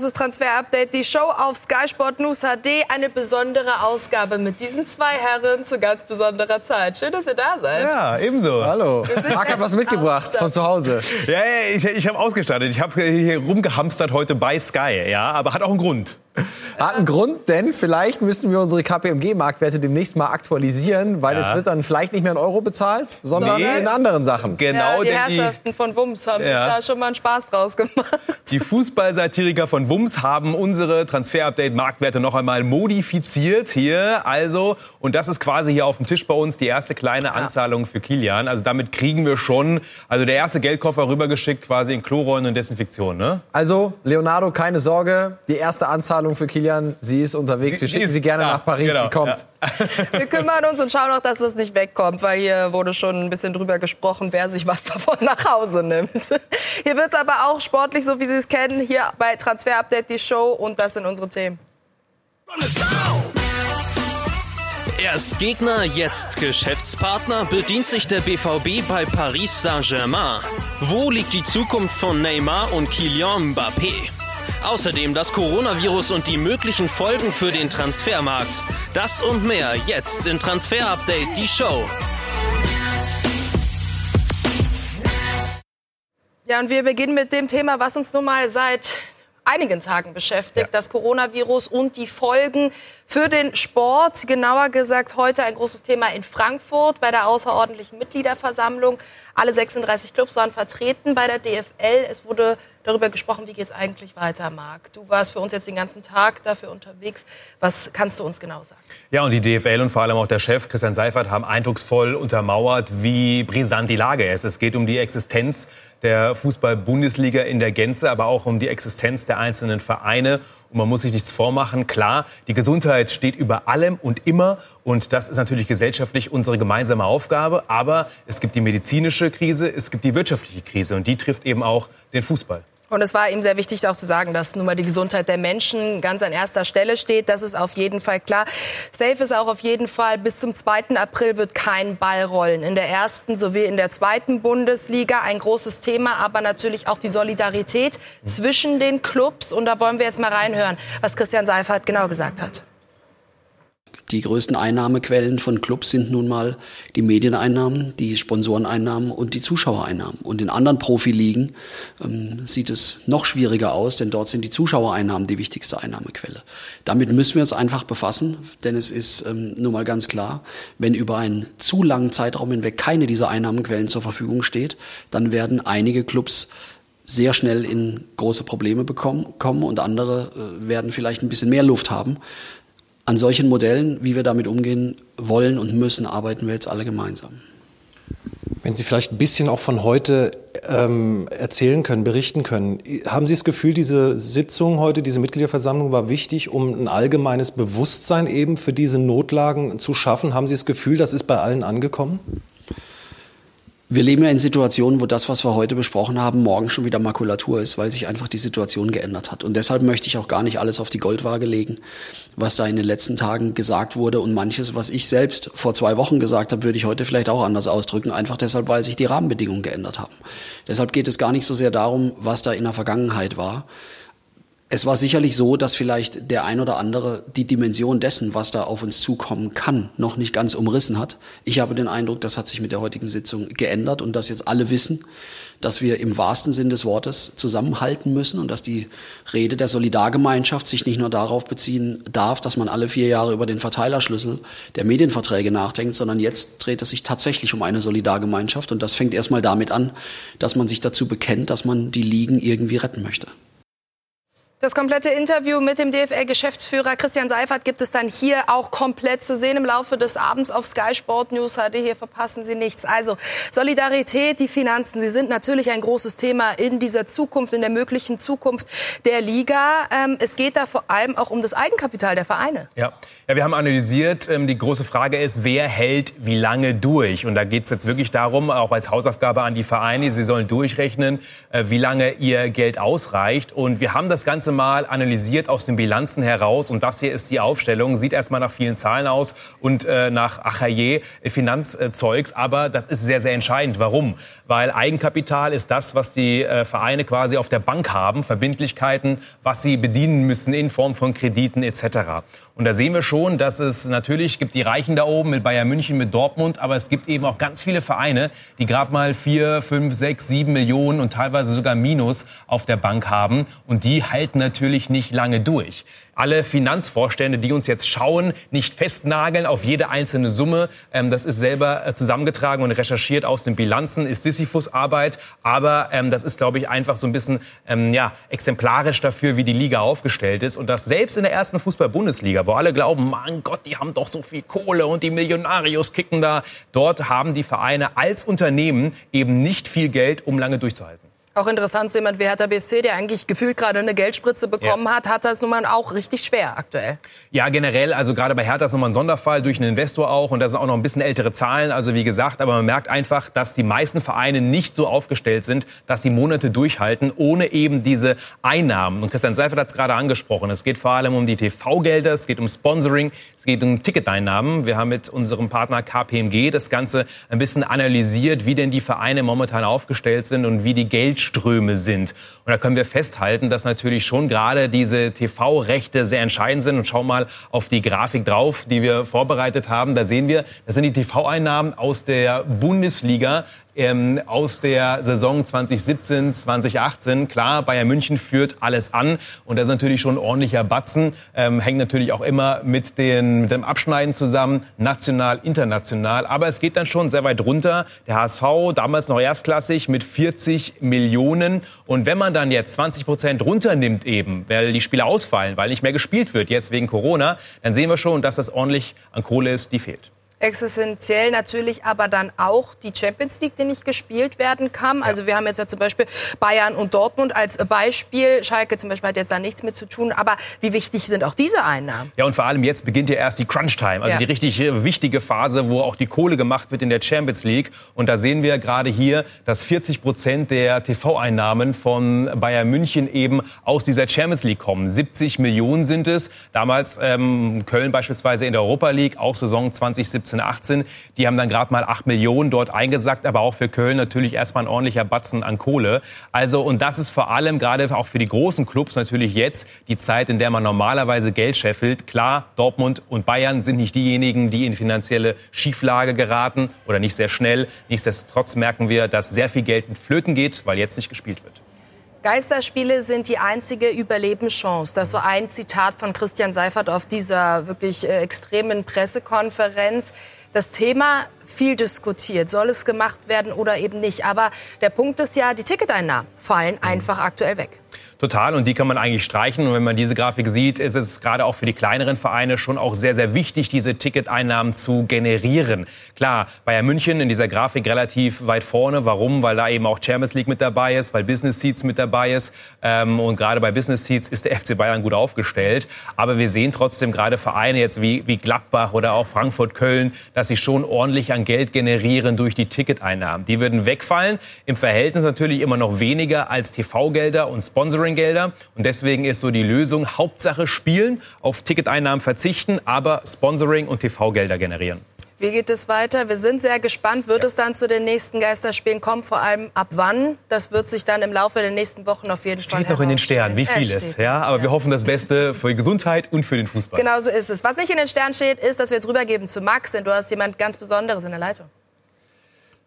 Das ist Transfer Update, die Show auf Sky Sport News HD. Eine besondere Ausgabe mit diesen zwei Herren zu ganz besonderer Zeit. Schön, dass ihr da seid. Ja, ebenso. Hallo. Marc hat was mitgebracht von zu Hause. Ja, ja ich, ich habe ausgestattet. Ich habe hier rumgehamstert heute bei Sky, ja, aber hat auch einen Grund. Hat einen Grund, denn vielleicht müssen wir unsere KPMG-Marktwerte demnächst mal aktualisieren, weil ja. es wird dann vielleicht nicht mehr in Euro bezahlt, sondern nee. in anderen Sachen. Genau, ja, die Herrschaften die, von Wums haben ja. sich da schon mal einen Spaß draus gemacht. Die Fußballsatiriker von Wums haben unsere Transfer-Update-Marktwerte noch einmal modifiziert hier. Also, und das ist quasi hier auf dem Tisch bei uns die erste kleine Anzahlung für Kilian. Also damit kriegen wir schon, also der erste Geldkoffer rübergeschickt quasi in Chlorräumen und Desinfektion. Ne? Also, Leonardo, keine Sorge, die erste Anzahlung Einladung für Kilian. Sie ist unterwegs. Wir schicken sie, sie gerne ja, nach Paris. Genau, sie kommt. Ja. Wir kümmern uns und schauen auch, dass das nicht wegkommt, weil hier wurde schon ein bisschen drüber gesprochen, wer sich was davon nach Hause nimmt. Hier wird es aber auch sportlich, so wie Sie es kennen, hier bei Transfer Update die Show und das sind unsere Themen. Erst Gegner, jetzt Geschäftspartner bedient sich der BVB bei Paris Saint-Germain. Wo liegt die Zukunft von Neymar und Kylian Mbappé? Außerdem das Coronavirus und die möglichen Folgen für den Transfermarkt. Das und mehr jetzt in Transfer Update, die Show. Ja, und wir beginnen mit dem Thema, was uns nun mal seit einigen Tagen beschäftigt, ja. das Coronavirus und die Folgen für den Sport. Genauer gesagt heute ein großes Thema in Frankfurt bei der außerordentlichen Mitgliederversammlung. Alle 36 Clubs waren vertreten bei der DFL. Es wurde darüber gesprochen, wie geht es eigentlich weiter, Marc. Du warst für uns jetzt den ganzen Tag dafür unterwegs. Was kannst du uns genau sagen? Ja, und die DFL und vor allem auch der Chef Christian Seifert haben eindrucksvoll untermauert, wie brisant die Lage ist. Es geht um die Existenz der Fußball-Bundesliga in der Gänze, aber auch um die Existenz der einzelnen Vereine. Und man muss sich nichts vormachen. Klar, die Gesundheit steht über allem und immer. Und das ist natürlich gesellschaftlich unsere gemeinsame Aufgabe. Aber es gibt die medizinische Krise, es gibt die wirtschaftliche Krise. Und die trifft eben auch den Fußball. Und es war ihm sehr wichtig auch zu sagen, dass nun mal die Gesundheit der Menschen ganz an erster Stelle steht. Das ist auf jeden Fall klar. Safe ist auch auf jeden Fall, bis zum 2. April wird kein Ball rollen. In der ersten sowie in der zweiten Bundesliga ein großes Thema, aber natürlich auch die Solidarität zwischen den Clubs. Und da wollen wir jetzt mal reinhören, was Christian Seifert genau gesagt hat. Die größten Einnahmequellen von Clubs sind nun mal die Medieneinnahmen, die Sponsoreneinnahmen und die Zuschauereinnahmen. Und in anderen Profiligen ähm, sieht es noch schwieriger aus, denn dort sind die Zuschauereinnahmen die wichtigste Einnahmequelle. Damit müssen wir uns einfach befassen, denn es ist ähm, nun mal ganz klar, wenn über einen zu langen Zeitraum hinweg keine dieser Einnahmenquellen zur Verfügung steht, dann werden einige Clubs sehr schnell in große Probleme bekommen, kommen und andere äh, werden vielleicht ein bisschen mehr Luft haben. An solchen Modellen, wie wir damit umgehen wollen und müssen, arbeiten wir jetzt alle gemeinsam. Wenn Sie vielleicht ein bisschen auch von heute ähm, erzählen können, berichten können. Haben Sie das Gefühl, diese Sitzung heute, diese Mitgliederversammlung war wichtig, um ein allgemeines Bewusstsein eben für diese Notlagen zu schaffen? Haben Sie das Gefühl, das ist bei allen angekommen? Wir leben ja in Situationen, wo das, was wir heute besprochen haben, morgen schon wieder Makulatur ist, weil sich einfach die Situation geändert hat. Und deshalb möchte ich auch gar nicht alles auf die Goldwaage legen, was da in den letzten Tagen gesagt wurde. Und manches, was ich selbst vor zwei Wochen gesagt habe, würde ich heute vielleicht auch anders ausdrücken, einfach deshalb, weil sich die Rahmenbedingungen geändert haben. Deshalb geht es gar nicht so sehr darum, was da in der Vergangenheit war, es war sicherlich so, dass vielleicht der ein oder andere die Dimension dessen, was da auf uns zukommen kann, noch nicht ganz umrissen hat. Ich habe den Eindruck, das hat sich mit der heutigen Sitzung geändert und dass jetzt alle wissen, dass wir im wahrsten Sinn des Wortes zusammenhalten müssen und dass die Rede der Solidargemeinschaft sich nicht nur darauf beziehen darf, dass man alle vier Jahre über den Verteilerschlüssel der Medienverträge nachdenkt, sondern jetzt dreht es sich tatsächlich um eine Solidargemeinschaft und das fängt erstmal damit an, dass man sich dazu bekennt, dass man die Ligen irgendwie retten möchte. Das komplette Interview mit dem DFL-Geschäftsführer Christian Seifert gibt es dann hier auch komplett zu sehen im Laufe des Abends auf Sky Sport News HD. Hier verpassen Sie nichts. Also Solidarität, die Finanzen, sie sind natürlich ein großes Thema in dieser Zukunft, in der möglichen Zukunft der Liga. Ähm, es geht da vor allem auch um das Eigenkapital der Vereine. Ja, ja wir haben analysiert. Ähm, die große Frage ist, wer hält wie lange durch? Und da geht es jetzt wirklich darum, auch als Hausaufgabe an die Vereine, sie sollen durchrechnen, äh, wie lange ihr Geld ausreicht. Und wir haben das Ganze Ganze mal analysiert aus den Bilanzen heraus. Und das hier ist die Aufstellung. Sieht erstmal nach vielen Zahlen aus und äh, nach Achaye Finanzzeugs. Aber das ist sehr, sehr entscheidend. Warum? Weil Eigenkapital ist das, was die äh, Vereine quasi auf der Bank haben. Verbindlichkeiten, was sie bedienen müssen in Form von Krediten etc. Und da sehen wir schon, dass es natürlich gibt die Reichen da oben mit Bayern München, mit Dortmund, aber es gibt eben auch ganz viele Vereine, die gerade mal vier, fünf, sechs, sieben Millionen und teilweise sogar Minus auf der Bank haben. Und die halten natürlich nicht lange durch alle Finanzvorstände, die uns jetzt schauen, nicht festnageln auf jede einzelne Summe. Ähm, das ist selber äh, zusammengetragen und recherchiert aus den Bilanzen, ist Sisyphus-Arbeit. Aber ähm, das ist, glaube ich, einfach so ein bisschen ähm, ja, exemplarisch dafür, wie die Liga aufgestellt ist. Und das selbst in der ersten Fußball-Bundesliga, wo alle glauben, mein Gott, die haben doch so viel Kohle und die Millionarios kicken da. Dort haben die Vereine als Unternehmen eben nicht viel Geld, um lange durchzuhalten. Auch interessant, jemand wie Hertha BSC, der eigentlich gefühlt gerade eine Geldspritze bekommen ja. hat, hat das nun mal auch richtig schwer aktuell. Ja, generell, also gerade bei Hertha ist nochmal ein Sonderfall durch einen Investor auch und das sind auch noch ein bisschen ältere Zahlen, also wie gesagt, aber man merkt einfach, dass die meisten Vereine nicht so aufgestellt sind, dass sie Monate durchhalten, ohne eben diese Einnahmen. Und Christian Seifert hat es gerade angesprochen, es geht vor allem um die TV-Gelder, es geht um Sponsoring, es geht um Ticketeinnahmen. Wir haben mit unserem Partner KPMG das Ganze ein bisschen analysiert, wie denn die Vereine momentan aufgestellt sind und wie die Geld Geldströme sind. Und da können wir festhalten, dass natürlich schon gerade diese TV-Rechte sehr entscheidend sind. Und schau mal auf die Grafik drauf, die wir vorbereitet haben. Da sehen wir, das sind die TV-Einnahmen aus der Bundesliga ähm, aus der Saison 2017, 2018. Klar, Bayern München führt alles an und das ist natürlich schon ein ordentlicher Batzen. Ähm, hängt natürlich auch immer mit, den, mit dem Abschneiden zusammen, national, international. Aber es geht dann schon sehr weit runter. Der HSV, damals noch erstklassig, mit 40 Millionen. Und wenn man dann jetzt 20 Prozent runternimmt eben, weil die Spiele ausfallen, weil nicht mehr gespielt wird, jetzt wegen Corona, dann sehen wir schon, dass das ordentlich an Kohle ist, die fehlt. Existenziell natürlich aber dann auch die Champions League, die nicht gespielt werden kann. Also wir haben jetzt ja zum Beispiel Bayern und Dortmund als Beispiel. Schalke zum Beispiel hat jetzt da nichts mit zu tun. Aber wie wichtig sind auch diese Einnahmen? Ja, und vor allem jetzt beginnt ja erst die Crunch-Time. Also ja. die richtig wichtige Phase, wo auch die Kohle gemacht wird in der Champions League. Und da sehen wir gerade hier, dass 40 Prozent der TV-Einnahmen von Bayern München eben aus dieser Champions League kommen. 70 Millionen sind es. Damals ähm, Köln beispielsweise in der Europa League, auch Saison 2017 17, 18. Die haben dann gerade mal 8 Millionen dort eingesackt, aber auch für Köln natürlich erstmal ein ordentlicher Batzen an Kohle. Also, und das ist vor allem gerade auch für die großen Clubs natürlich jetzt die Zeit, in der man normalerweise Geld scheffelt. Klar, Dortmund und Bayern sind nicht diejenigen, die in finanzielle Schieflage geraten oder nicht sehr schnell. Nichtsdestotrotz merken wir, dass sehr viel Geld mit Flöten geht, weil jetzt nicht gespielt wird. Geisterspiele sind die einzige Überlebenschance. Das ist so ein Zitat von Christian Seifert auf dieser wirklich äh, extremen Pressekonferenz. Das Thema viel diskutiert. Soll es gemacht werden oder eben nicht? Aber der Punkt ist ja, die Ticketeinnahmen fallen einfach aktuell weg. Total, und die kann man eigentlich streichen. Und wenn man diese Grafik sieht, ist es gerade auch für die kleineren Vereine schon auch sehr, sehr wichtig, diese Ticketeinnahmen zu generieren. Klar, Bayern München in dieser Grafik relativ weit vorne. Warum? Weil da eben auch Champions League mit dabei ist, weil Business Seats mit dabei ist. Ähm, und gerade bei Business Seats ist der FC Bayern gut aufgestellt. Aber wir sehen trotzdem gerade Vereine jetzt wie, wie Gladbach oder auch Frankfurt, Köln, dass sie schon ordentlich an Geld generieren durch die Ticketeinnahmen. Die würden wegfallen. Im Verhältnis natürlich immer noch weniger als TV-Gelder und Sponsoring Sponsoringgelder. Und deswegen ist so die Lösung, Hauptsache spielen, auf Ticketeinnahmen verzichten, aber Sponsoring und TV-Gelder generieren. Wie geht es weiter? Wir sind sehr gespannt. Wird ja. es dann zu den nächsten Geisterspielen kommen? Vor allem ab wann? Das wird sich dann im Laufe der nächsten Wochen auf jeden steht Fall Steht noch in den Sternen, wie vieles. Ja, aber wir hoffen das Beste für die Gesundheit und für den Fußball. Genau so ist es. Was nicht in den Sternen steht, ist, dass wir jetzt rübergeben zu Max, denn du hast jemand ganz Besonderes in der Leitung.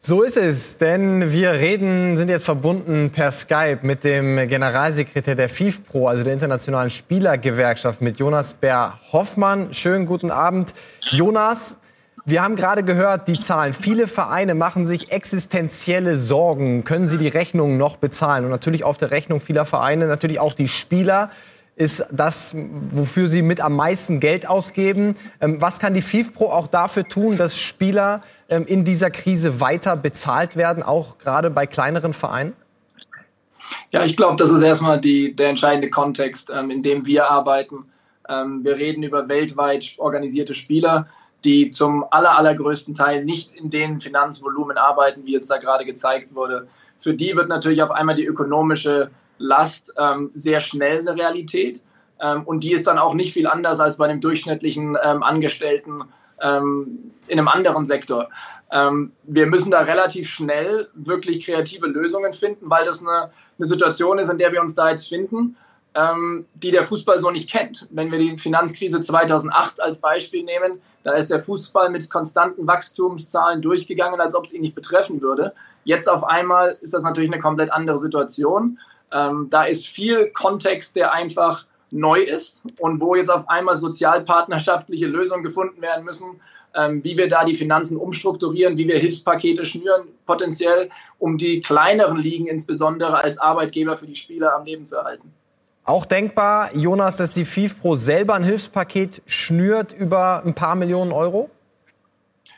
So ist es, denn wir reden, sind jetzt verbunden per Skype mit dem Generalsekretär der FIFPro, also der Internationalen Spielergewerkschaft, mit Jonas Bär-Hoffmann. Schönen guten Abend. Jonas, wir haben gerade gehört, die Zahlen. Viele Vereine machen sich existenzielle Sorgen. Können sie die Rechnung noch bezahlen? Und natürlich auf der Rechnung vieler Vereine natürlich auch die Spieler ist das, wofür sie mit am meisten Geld ausgeben. Ähm, was kann die FIFPro auch dafür tun, dass Spieler ähm, in dieser Krise weiter bezahlt werden, auch gerade bei kleineren Vereinen? Ja, ich glaube, das ist erstmal die, der entscheidende Kontext, ähm, in dem wir arbeiten. wir reden über weltweit organisierte Spieler, die zum aller, allergrößten Teil nicht in den Finanzvolumen arbeiten, wie jetzt da gerade gezeigt wurde. Für die wird natürlich auf einmal die ökonomische Last ähm, sehr schnell eine Realität. Ähm, und die ist dann auch nicht viel anders als bei einem durchschnittlichen ähm, Angestellten ähm, in einem anderen Sektor. Ähm, wir müssen da relativ schnell wirklich kreative Lösungen finden, weil das eine, eine Situation ist, in der wir uns da jetzt finden, ähm, die der Fußball so nicht kennt. Wenn wir die Finanzkrise 2008 als Beispiel nehmen, da ist der Fußball mit konstanten Wachstumszahlen durchgegangen, als ob es ihn nicht betreffen würde. Jetzt auf einmal ist das natürlich eine komplett andere Situation. Ähm, da ist viel Kontext, der einfach neu ist und wo jetzt auf einmal sozialpartnerschaftliche Lösungen gefunden werden müssen, ähm, wie wir da die Finanzen umstrukturieren, wie wir Hilfspakete schnüren, potenziell, um die kleineren Ligen insbesondere als Arbeitgeber für die Spieler am Leben zu erhalten. Auch denkbar, Jonas, dass die FIFPro selber ein Hilfspaket schnürt über ein paar Millionen Euro?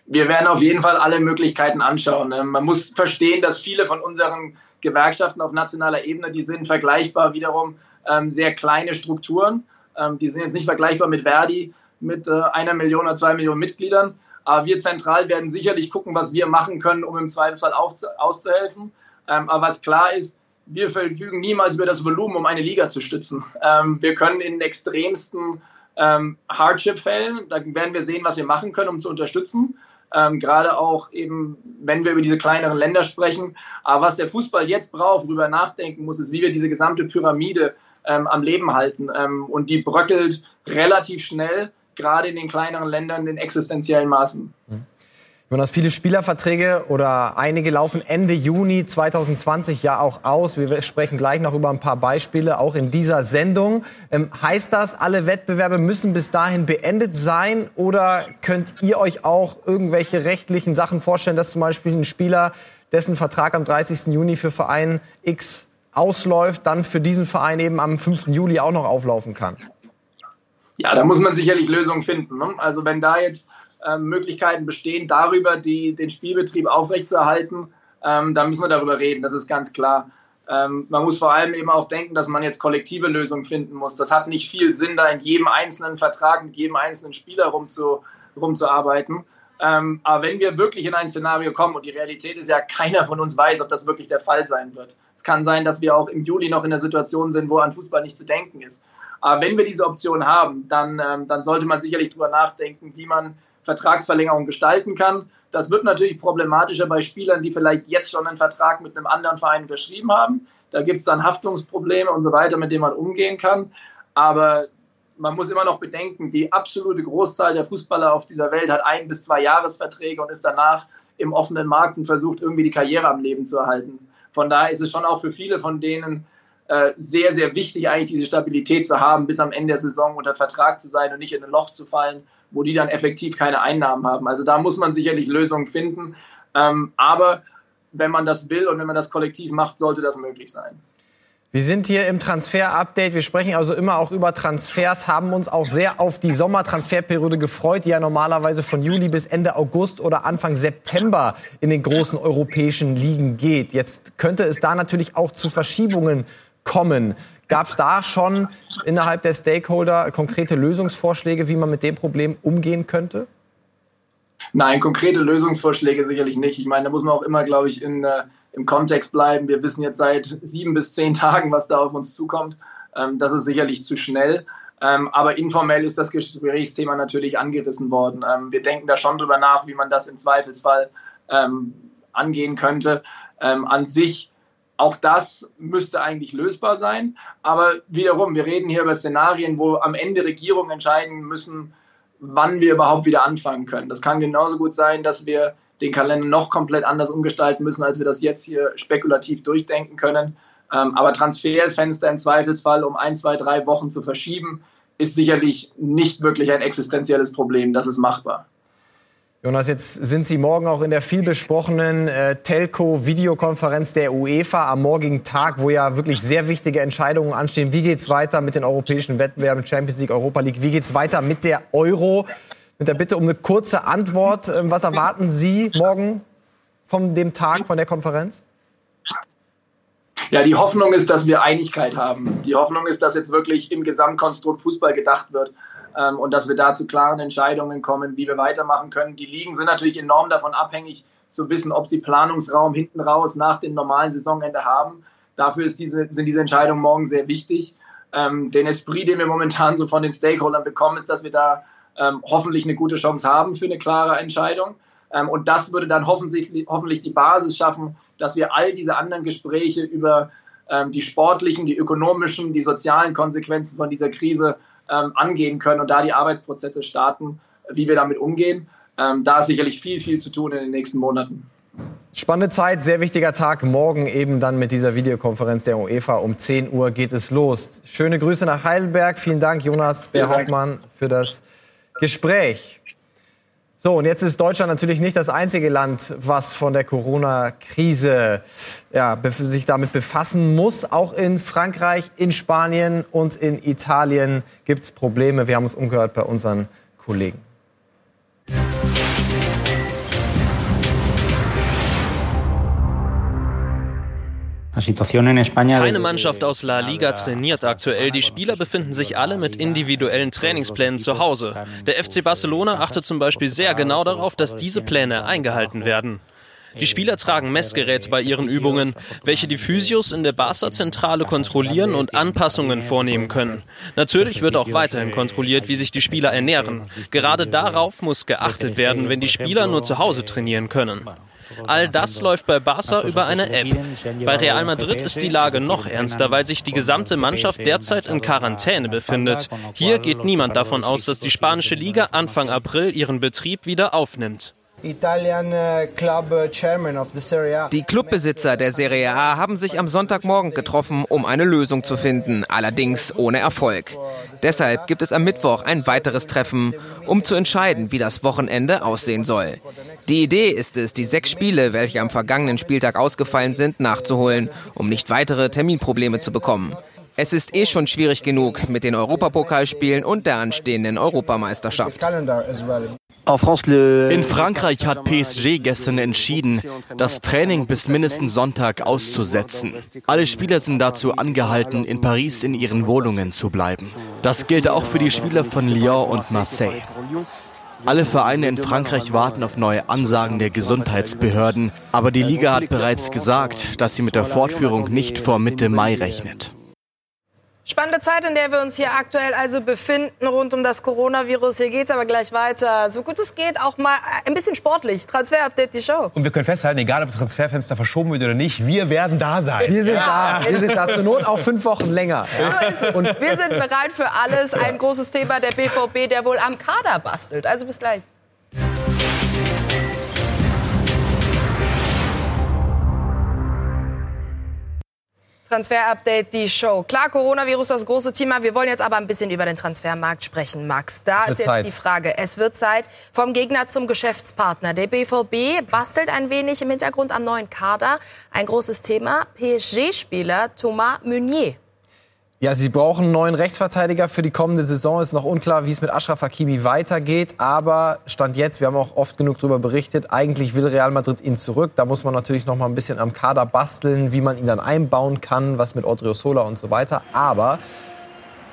Wir werden auf jeden Fall alle Möglichkeiten anschauen. Ähm, man muss verstehen, dass viele von unseren Gewerkschaften auf nationaler Ebene, die sind vergleichbar wiederum ähm, sehr kleine Strukturen. Ähm, die sind jetzt nicht vergleichbar mit Verdi, mit äh, einer Million oder zwei Millionen Mitgliedern. Aber wir zentral werden sicherlich gucken, was wir machen können, um im Zweifelsfall auszuhelfen. Ähm, aber was klar ist, wir verfügen niemals über das Volumen, um eine Liga zu stützen. Ähm, wir können in extremsten ähm, Hardship-Fällen, da werden wir sehen, was wir machen können, um zu unterstützen. Ähm, gerade auch eben, wenn wir über diese kleineren Länder sprechen. Aber was der Fußball jetzt braucht, worüber er nachdenken muss, ist, wie wir diese gesamte Pyramide ähm, am Leben halten. Ähm, und die bröckelt relativ schnell, gerade in den kleineren Ländern, in existenziellen Maßen. Mhm. Jonas, viele Spielerverträge oder einige laufen Ende Juni 2020 ja auch aus. Wir sprechen gleich noch über ein paar Beispiele, auch in dieser Sendung. Ähm, heißt das, alle Wettbewerbe müssen bis dahin beendet sein? Oder könnt ihr euch auch irgendwelche rechtlichen Sachen vorstellen, dass zum Beispiel ein Spieler, dessen Vertrag am 30. Juni für Verein X ausläuft, dann für diesen Verein eben am 5. Juli auch noch auflaufen kann? Ja, da muss man sicherlich Lösungen finden. Ne? Also wenn da jetzt ähm, Möglichkeiten bestehen, darüber die, den Spielbetrieb aufrechtzuerhalten, ähm, dann müssen wir darüber reden, das ist ganz klar. Ähm, man muss vor allem eben auch denken, dass man jetzt kollektive Lösungen finden muss. Das hat nicht viel Sinn, da in jedem einzelnen Vertrag mit jedem einzelnen Spieler rumzu, rumzuarbeiten. Ähm, aber wenn wir wirklich in ein Szenario kommen, und die Realität ist ja, keiner von uns weiß, ob das wirklich der Fall sein wird. Es kann sein, dass wir auch im Juli noch in der Situation sind, wo an Fußball nicht zu denken ist. Aber wenn wir diese Option haben, dann, ähm, dann sollte man sicherlich darüber nachdenken, wie man Vertragsverlängerung gestalten kann. Das wird natürlich problematischer bei Spielern, die vielleicht jetzt schon einen Vertrag mit einem anderen Verein unterschrieben haben. Da gibt es dann Haftungsprobleme und so weiter, mit denen man umgehen kann. Aber man muss immer noch bedenken, die absolute Großzahl der Fußballer auf dieser Welt hat ein bis zwei Jahresverträge und ist danach im offenen Markt und versucht irgendwie die Karriere am Leben zu erhalten. Von daher ist es schon auch für viele von denen äh, sehr, sehr wichtig, eigentlich diese Stabilität zu haben, bis am Ende der Saison unter Vertrag zu sein und nicht in ein Loch zu fallen, wo die dann effektiv keine Einnahmen haben. Also da muss man sicherlich Lösungen finden. Ähm, aber wenn man das will und wenn man das kollektiv macht, sollte das möglich sein. Wir sind hier im Transfer-Update. Wir sprechen also immer auch über Transfers, haben uns auch sehr auf die Sommertransferperiode gefreut, die ja normalerweise von Juli bis Ende August oder Anfang September in den großen europäischen Ligen geht. Jetzt könnte es da natürlich auch zu Verschiebungen kommen. Gab es da schon innerhalb der Stakeholder konkrete Lösungsvorschläge, wie man mit dem Problem umgehen könnte? Nein, konkrete Lösungsvorschläge sicherlich nicht. Ich meine, da muss man auch immer, glaube ich, in, äh, im Kontext bleiben. Wir wissen jetzt seit sieben bis zehn Tagen, was da auf uns zukommt. Ähm, das ist sicherlich zu schnell. Ähm, aber informell ist das Gesprächsthema natürlich angerissen worden. Ähm, wir denken da schon drüber nach, wie man das im Zweifelsfall ähm, angehen könnte. Ähm, an sich auch das müsste eigentlich lösbar sein. Aber wiederum, wir reden hier über Szenarien, wo am Ende Regierungen entscheiden müssen, wann wir überhaupt wieder anfangen können. Das kann genauso gut sein, dass wir den Kalender noch komplett anders umgestalten müssen, als wir das jetzt hier spekulativ durchdenken können. Ähm, aber Transferfenster im Zweifelsfall um ein, zwei, drei Wochen zu verschieben, ist sicherlich nicht wirklich ein existenzielles Problem. Das ist machbar. Jonas, jetzt sind Sie morgen auch in der vielbesprochenen äh, Telco-Videokonferenz der UEFA am morgigen Tag, wo ja wirklich sehr wichtige Entscheidungen anstehen. Wie geht es weiter mit den europäischen Wettbewerben, Champions League, Europa League? Wie geht es weiter mit der Euro? Mit der Bitte um eine kurze Antwort. Ähm, was erwarten Sie morgen von dem Tag, von der Konferenz? Ja, die Hoffnung ist, dass wir Einigkeit haben. Die Hoffnung ist, dass jetzt wirklich im Gesamtkonstrukt Fußball gedacht wird ähm, und dass wir da zu klaren Entscheidungen kommen, wie wir weitermachen können. Die Ligen sind natürlich enorm davon abhängig, zu wissen, ob sie Planungsraum hinten raus nach dem normalen Saisonende haben. Dafür diese, sind diese Entscheidungen morgen sehr wichtig. Ähm, den Esprit, den wir momentan so von den Stakeholdern bekommen, ist, dass wir da ähm, hoffentlich eine gute Chance haben für eine klare Entscheidung. Ähm, und das würde dann hoffentlich, hoffentlich die Basis schaffen, dass wir all diese anderen Gespräche über ähm, die sportlichen, die ökonomischen, die sozialen Konsequenzen von dieser Krise ähm, angehen können und da die Arbeitsprozesse starten, wie wir damit umgehen. Ähm, da ist sicherlich viel, viel zu tun in den nächsten Monaten. Spannende Zeit, sehr wichtiger Tag. Morgen eben dann mit dieser Videokonferenz der UEFA. Um 10 Uhr geht es los. Schöne Grüße nach Heidelberg. Vielen Dank, Jonas Bär-Hoffmann, für das Gespräch. So, und jetzt ist Deutschland natürlich nicht das einzige Land, was von der Corona-Krise ja, sich damit befassen muss. Auch in Frankreich, in Spanien und in Italien gibt es Probleme. Wir haben uns umgehört bei unseren Kollegen. Keine Mannschaft aus La Liga trainiert aktuell. Die Spieler befinden sich alle mit individuellen Trainingsplänen zu Hause. Der FC Barcelona achtet zum Beispiel sehr genau darauf, dass diese Pläne eingehalten werden. Die Spieler tragen Messgeräte bei ihren Übungen, welche die Physios in der Barca-Zentrale kontrollieren und Anpassungen vornehmen können. Natürlich wird auch weiterhin kontrolliert, wie sich die Spieler ernähren. Gerade darauf muss geachtet werden, wenn die Spieler nur zu Hause trainieren können. All das läuft bei Barca über eine App. Bei Real Madrid ist die Lage noch ernster, weil sich die gesamte Mannschaft derzeit in Quarantäne befindet. Hier geht niemand davon aus, dass die spanische Liga Anfang April ihren Betrieb wieder aufnimmt. Uh, die Clubbesitzer der Serie A haben sich am Sonntagmorgen getroffen, um eine Lösung zu finden, allerdings ohne Erfolg. Deshalb gibt es am Mittwoch ein weiteres Treffen, um zu entscheiden, wie das Wochenende aussehen soll. Die Idee ist es, die sechs Spiele, welche am vergangenen Spieltag ausgefallen sind, nachzuholen, um nicht weitere Terminprobleme zu bekommen. Es ist eh schon schwierig genug mit den Europapokalspielen und der anstehenden Europameisterschaft. In Frankreich hat PSG gestern entschieden, das Training bis mindestens Sonntag auszusetzen. Alle Spieler sind dazu angehalten, in Paris in ihren Wohnungen zu bleiben. Das gilt auch für die Spieler von Lyon und Marseille. Alle Vereine in Frankreich warten auf neue Ansagen der Gesundheitsbehörden, aber die Liga hat bereits gesagt, dass sie mit der Fortführung nicht vor Mitte Mai rechnet. Spannende Zeit, in der wir uns hier aktuell also befinden rund um das Coronavirus. Hier geht es aber gleich weiter. So gut es geht, auch mal ein bisschen sportlich. Transfer-Update, die Show. Und wir können festhalten, egal ob das Transferfenster verschoben wird oder nicht, wir werden da sein. Wir sind ja. da. Wir sind da. Zur Not auch fünf Wochen länger. Ja. Und wir sind bereit für alles. Ein großes Thema der BVB, der wohl am Kader bastelt. Also bis gleich. Transfer-Update, die Show. Klar, Coronavirus das große Thema. Wir wollen jetzt aber ein bisschen über den Transfermarkt sprechen, Max. Da ist jetzt Zeit. die Frage. Es wird Zeit vom Gegner zum Geschäftspartner. Der BVB bastelt ein wenig im Hintergrund am neuen Kader. Ein großes Thema. PSG-Spieler Thomas Meunier ja, sie brauchen einen neuen Rechtsverteidiger für die kommende Saison. Ist noch unklar, wie es mit Ashraf Hakimi weitergeht. Aber Stand jetzt, wir haben auch oft genug darüber berichtet, eigentlich will Real Madrid ihn zurück. Da muss man natürlich noch mal ein bisschen am Kader basteln, wie man ihn dann einbauen kann, was mit Odriozola und so weiter. Aber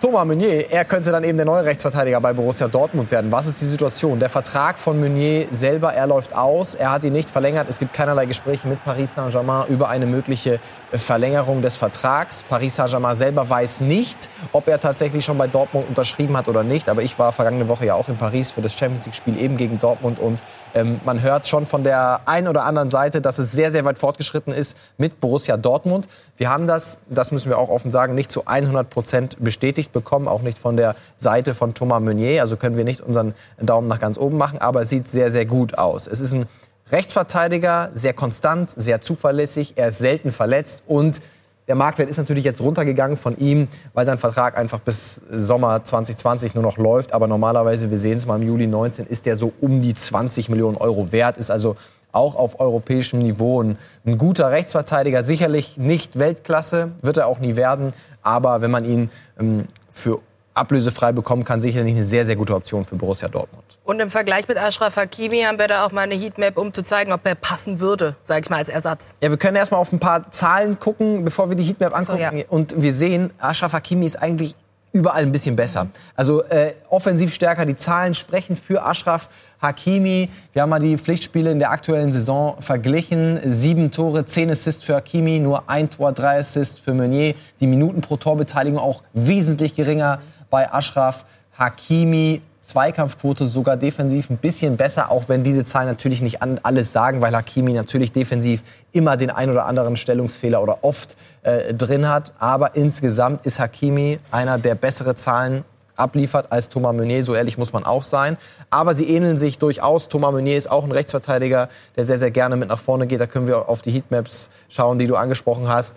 Thomas Meunier, er könnte dann eben der neue Rechtsverteidiger bei Borussia Dortmund werden. Was ist die Situation? Der Vertrag von Meunier selber, er läuft aus. Er hat ihn nicht verlängert. Es gibt keinerlei Gespräche mit Paris Saint-Germain über eine mögliche Verlängerung des Vertrags. Paris Saint-Germain selber weiß nicht, ob er tatsächlich schon bei Dortmund unterschrieben hat oder nicht. Aber ich war vergangene Woche ja auch in Paris für das Champions League-Spiel eben gegen Dortmund. Und ähm, man hört schon von der einen oder anderen Seite, dass es sehr, sehr weit fortgeschritten ist mit Borussia Dortmund. Wir haben das, das müssen wir auch offen sagen, nicht zu 100 Prozent bestätigt bekommen, auch nicht von der Seite von Thomas Meunier. Also können wir nicht unseren Daumen nach ganz oben machen, aber es sieht sehr, sehr gut aus. Es ist ein Rechtsverteidiger, sehr konstant, sehr zuverlässig, er ist selten verletzt und der Marktwert ist natürlich jetzt runtergegangen von ihm, weil sein Vertrag einfach bis Sommer 2020 nur noch läuft. Aber normalerweise, wir sehen es mal im Juli 19, ist der so um die 20 Millionen Euro wert, ist also auch auf europäischem Niveau ein, ein guter Rechtsverteidiger. Sicherlich nicht Weltklasse, wird er auch nie werden. Aber wenn man ihn ähm, für ablösefrei bekommen kann, sicherlich eine sehr, sehr gute Option für Borussia Dortmund. Und im Vergleich mit Ashraf Hakimi haben wir da auch mal eine Heatmap, um zu zeigen, ob er passen würde, sage ich mal, als Ersatz. Ja, wir können erstmal auf ein paar Zahlen gucken, bevor wir die Heatmap angucken. So, ja. Und wir sehen, Ashraf Hakimi ist eigentlich überall ein bisschen besser. Also äh, offensiv stärker, die Zahlen sprechen für Ashraf Hakimi. Wir haben mal die Pflichtspiele in der aktuellen Saison verglichen. Sieben Tore, zehn Assists für Hakimi, nur ein Tor, drei Assists für Meunier. Die Minuten pro Torbeteiligung auch wesentlich geringer bei Ashraf Hakimi. Zweikampfquote sogar defensiv ein bisschen besser, auch wenn diese Zahlen natürlich nicht alles sagen, weil Hakimi natürlich defensiv immer den ein oder anderen Stellungsfehler oder oft äh, drin hat. Aber insgesamt ist Hakimi einer, der bessere Zahlen abliefert als Thomas Meunier, so ehrlich muss man auch sein. Aber sie ähneln sich durchaus. Thomas Meunier ist auch ein Rechtsverteidiger, der sehr, sehr gerne mit nach vorne geht. Da können wir auf die Heatmaps schauen, die du angesprochen hast.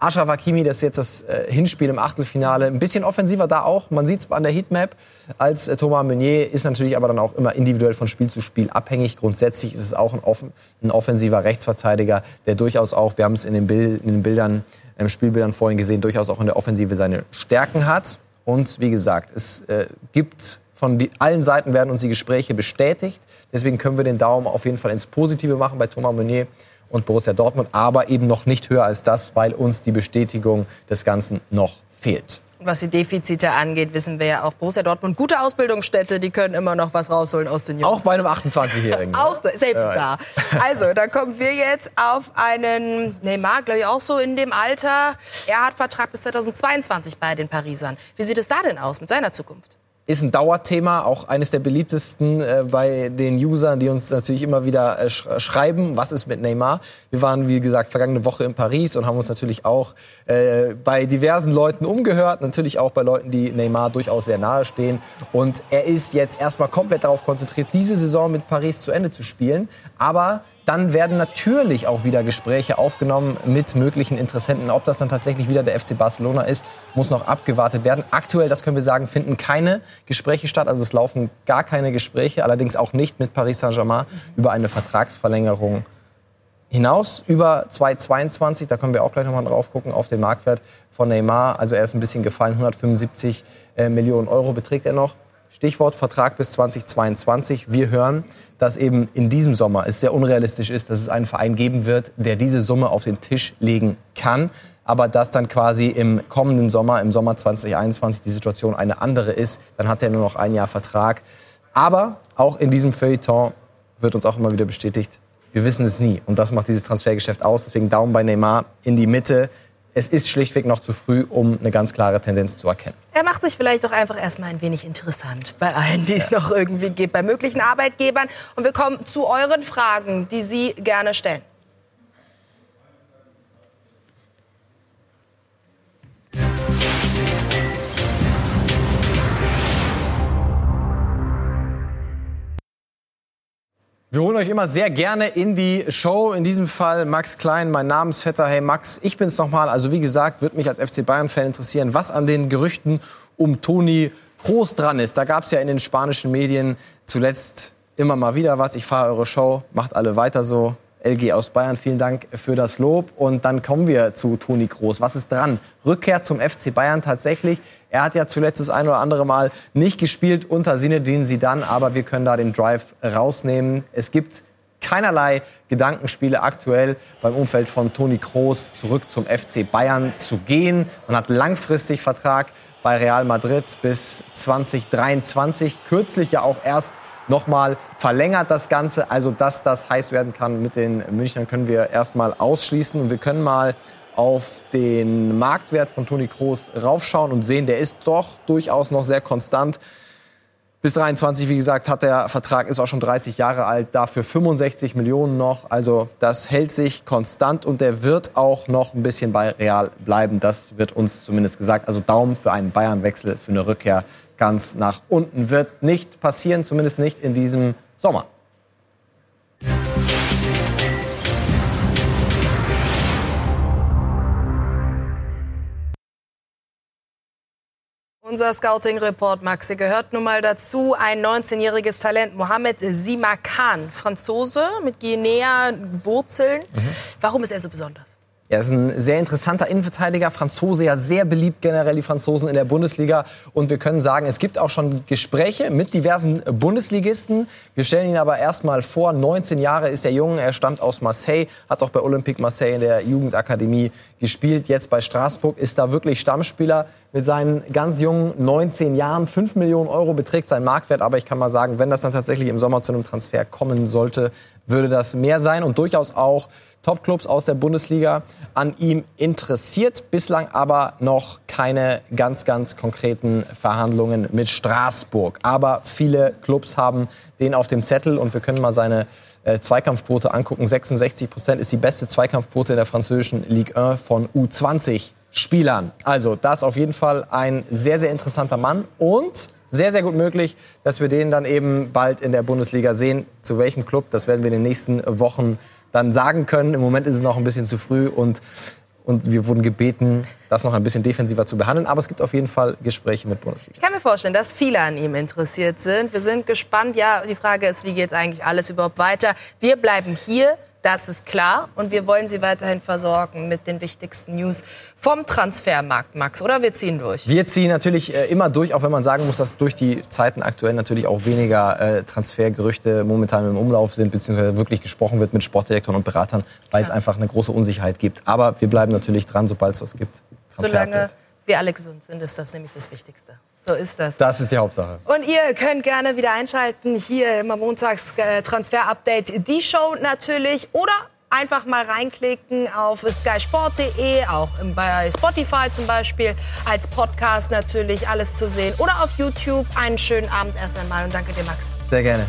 Ashraf Hakimi, das ist jetzt das äh, Hinspiel im Achtelfinale. Ein bisschen offensiver da auch. Man sieht es an der Heatmap als äh, Thomas Meunier. Ist natürlich aber dann auch immer individuell von Spiel zu Spiel abhängig. Grundsätzlich ist es auch ein, offen, ein offensiver Rechtsverteidiger, der durchaus auch, wir haben es in den, Bild, in den Bildern, im Spielbildern vorhin gesehen, durchaus auch in der Offensive seine Stärken hat. Und wie gesagt, es äh, gibt von die, allen Seiten werden uns die Gespräche bestätigt. Deswegen können wir den Daumen auf jeden Fall ins Positive machen bei Thomas Meunier und Borussia Dortmund, aber eben noch nicht höher als das, weil uns die Bestätigung des Ganzen noch fehlt. Was die Defizite angeht, wissen wir ja auch, Borussia Dortmund, gute Ausbildungsstätte, die können immer noch was rausholen aus den Jungs. Auch bei einem 28-Jährigen. auch selbst da. Also, da kommen wir jetzt auf einen Neymar, glaube ich, auch so in dem Alter. Er hat Vertrag bis 2022 bei den Parisern. Wie sieht es da denn aus mit seiner Zukunft? Ist ein Dauerthema, auch eines der beliebtesten äh, bei den Usern, die uns natürlich immer wieder äh, sch schreiben, was ist mit Neymar. Wir waren, wie gesagt, vergangene Woche in Paris und haben uns natürlich auch äh, bei diversen Leuten umgehört, natürlich auch bei Leuten, die Neymar durchaus sehr nahe stehen. Und er ist jetzt erstmal komplett darauf konzentriert, diese Saison mit Paris zu Ende zu spielen. Aber dann werden natürlich auch wieder Gespräche aufgenommen mit möglichen Interessenten. Ob das dann tatsächlich wieder der FC Barcelona ist, muss noch abgewartet werden. Aktuell, das können wir sagen, finden keine Gespräche statt. Also es laufen gar keine Gespräche, allerdings auch nicht mit Paris Saint-Germain über eine Vertragsverlängerung hinaus über 2022, da können wir auch gleich nochmal drauf gucken, auf den Marktwert von Neymar. Also er ist ein bisschen gefallen, 175 äh, Millionen Euro beträgt er noch. Stichwort Vertrag bis 2022. Wir hören, dass eben in diesem Sommer es sehr unrealistisch ist, dass es einen Verein geben wird, der diese Summe auf den Tisch legen kann. Aber dass dann quasi im kommenden Sommer, im Sommer 2021, die Situation eine andere ist, dann hat er nur noch ein Jahr Vertrag. Aber auch in diesem Feuilleton wird uns auch immer wieder bestätigt, wir wissen es nie. Und das macht dieses Transfergeschäft aus. Deswegen Daumen bei Neymar in die Mitte es ist schlichtweg noch zu früh, um eine ganz klare Tendenz zu erkennen. Er macht sich vielleicht auch einfach erstmal ein wenig interessant bei allen, die es noch irgendwie gibt, bei möglichen Arbeitgebern. Und wir kommen zu euren Fragen, die Sie gerne stellen. Wir holen euch immer sehr gerne in die Show. In diesem Fall Max Klein, mein Namensvetter. Hey Max, ich bin's nochmal. Also wie gesagt, wird mich als FC Bayern-Fan interessieren, was an den Gerüchten um Toni Kroos dran ist. Da gab's ja in den spanischen Medien zuletzt immer mal wieder was. Ich fahre eure Show, macht alle weiter so. LG aus Bayern, vielen Dank für das Lob. Und dann kommen wir zu Toni Kroos. Was ist dran? Rückkehr zum FC Bayern tatsächlich. Er hat ja zuletzt das ein oder andere Mal nicht gespielt unter Sinedin Sidan, aber wir können da den Drive rausnehmen. Es gibt keinerlei Gedankenspiele aktuell beim Umfeld von Toni Kroos zurück zum FC Bayern zu gehen. Man hat langfristig Vertrag bei Real Madrid bis 2023. Kürzlich ja auch erst nochmal verlängert das Ganze. Also, dass das heiß werden kann mit den Münchnern, können wir erstmal ausschließen. Und wir können mal auf den Marktwert von Toni Kroos raufschauen und sehen, der ist doch durchaus noch sehr konstant. Bis 23, wie gesagt, hat der Vertrag, ist auch schon 30 Jahre alt, dafür 65 Millionen noch. Also das hält sich konstant und der wird auch noch ein bisschen bei Real bleiben. Das wird uns zumindest gesagt. Also Daumen für einen Bayern-Wechsel, für eine Rückkehr ganz nach unten wird nicht passieren, zumindest nicht in diesem Sommer. Unser Scouting-Report, Maxi, gehört nun mal dazu. Ein 19-jähriges Talent, Mohamed Simakan, Franzose mit Guinea-Wurzeln. Mhm. Warum ist er so besonders? Er ist ein sehr interessanter Innenverteidiger, Franzose, ja sehr beliebt generell die Franzosen in der Bundesliga. Und wir können sagen, es gibt auch schon Gespräche mit diversen Bundesligisten. Wir stellen ihn aber erstmal vor. 19 Jahre ist er jung, er stammt aus Marseille, hat auch bei Olympique Marseille in der Jugendakademie gespielt. Jetzt bei Straßburg ist da wirklich Stammspieler mit seinen ganz jungen 19 Jahren. 5 Millionen Euro beträgt sein Marktwert. Aber ich kann mal sagen, wenn das dann tatsächlich im Sommer zu einem Transfer kommen sollte, würde das mehr sein und durchaus auch Topclubs aus der Bundesliga an ihm interessiert. Bislang aber noch keine ganz, ganz konkreten Verhandlungen mit Straßburg. Aber viele Clubs haben den auf dem Zettel und wir können mal seine äh, Zweikampfquote angucken. 66 Prozent ist die beste Zweikampfquote in der französischen Ligue 1 von U20 Spielern. Also das auf jeden Fall ein sehr, sehr interessanter Mann und sehr, sehr gut möglich, dass wir den dann eben bald in der Bundesliga sehen. Zu welchem Club, das werden wir in den nächsten Wochen dann sagen können. Im Moment ist es noch ein bisschen zu früh und, und wir wurden gebeten, das noch ein bisschen defensiver zu behandeln. Aber es gibt auf jeden Fall Gespräche mit Bundesliga. Ich kann mir vorstellen, dass viele an ihm interessiert sind. Wir sind gespannt. Ja, die Frage ist, wie geht eigentlich alles überhaupt weiter? Wir bleiben hier. Das ist klar. Und wir wollen Sie weiterhin versorgen mit den wichtigsten News vom Transfermarkt, Max. Oder wir ziehen durch? Wir ziehen natürlich äh, immer durch, auch wenn man sagen muss, dass durch die Zeiten aktuell natürlich auch weniger äh, Transfergerüchte momentan im Umlauf sind, beziehungsweise wirklich gesprochen wird mit Sportdirektoren und Beratern, weil ja. es einfach eine große Unsicherheit gibt. Aber wir bleiben natürlich dran, sobald es was gibt. Solange wir alle gesund sind, ist das nämlich das Wichtigste. So ist das. Das ist die Hauptsache. Und ihr könnt gerne wieder einschalten. Hier immer montags äh, Transfer-Update. Die Show natürlich. Oder einfach mal reinklicken auf skysport.de, auch bei Spotify zum Beispiel, als Podcast natürlich alles zu sehen. Oder auf YouTube. Einen schönen Abend erst einmal und danke dir, Max. Sehr gerne.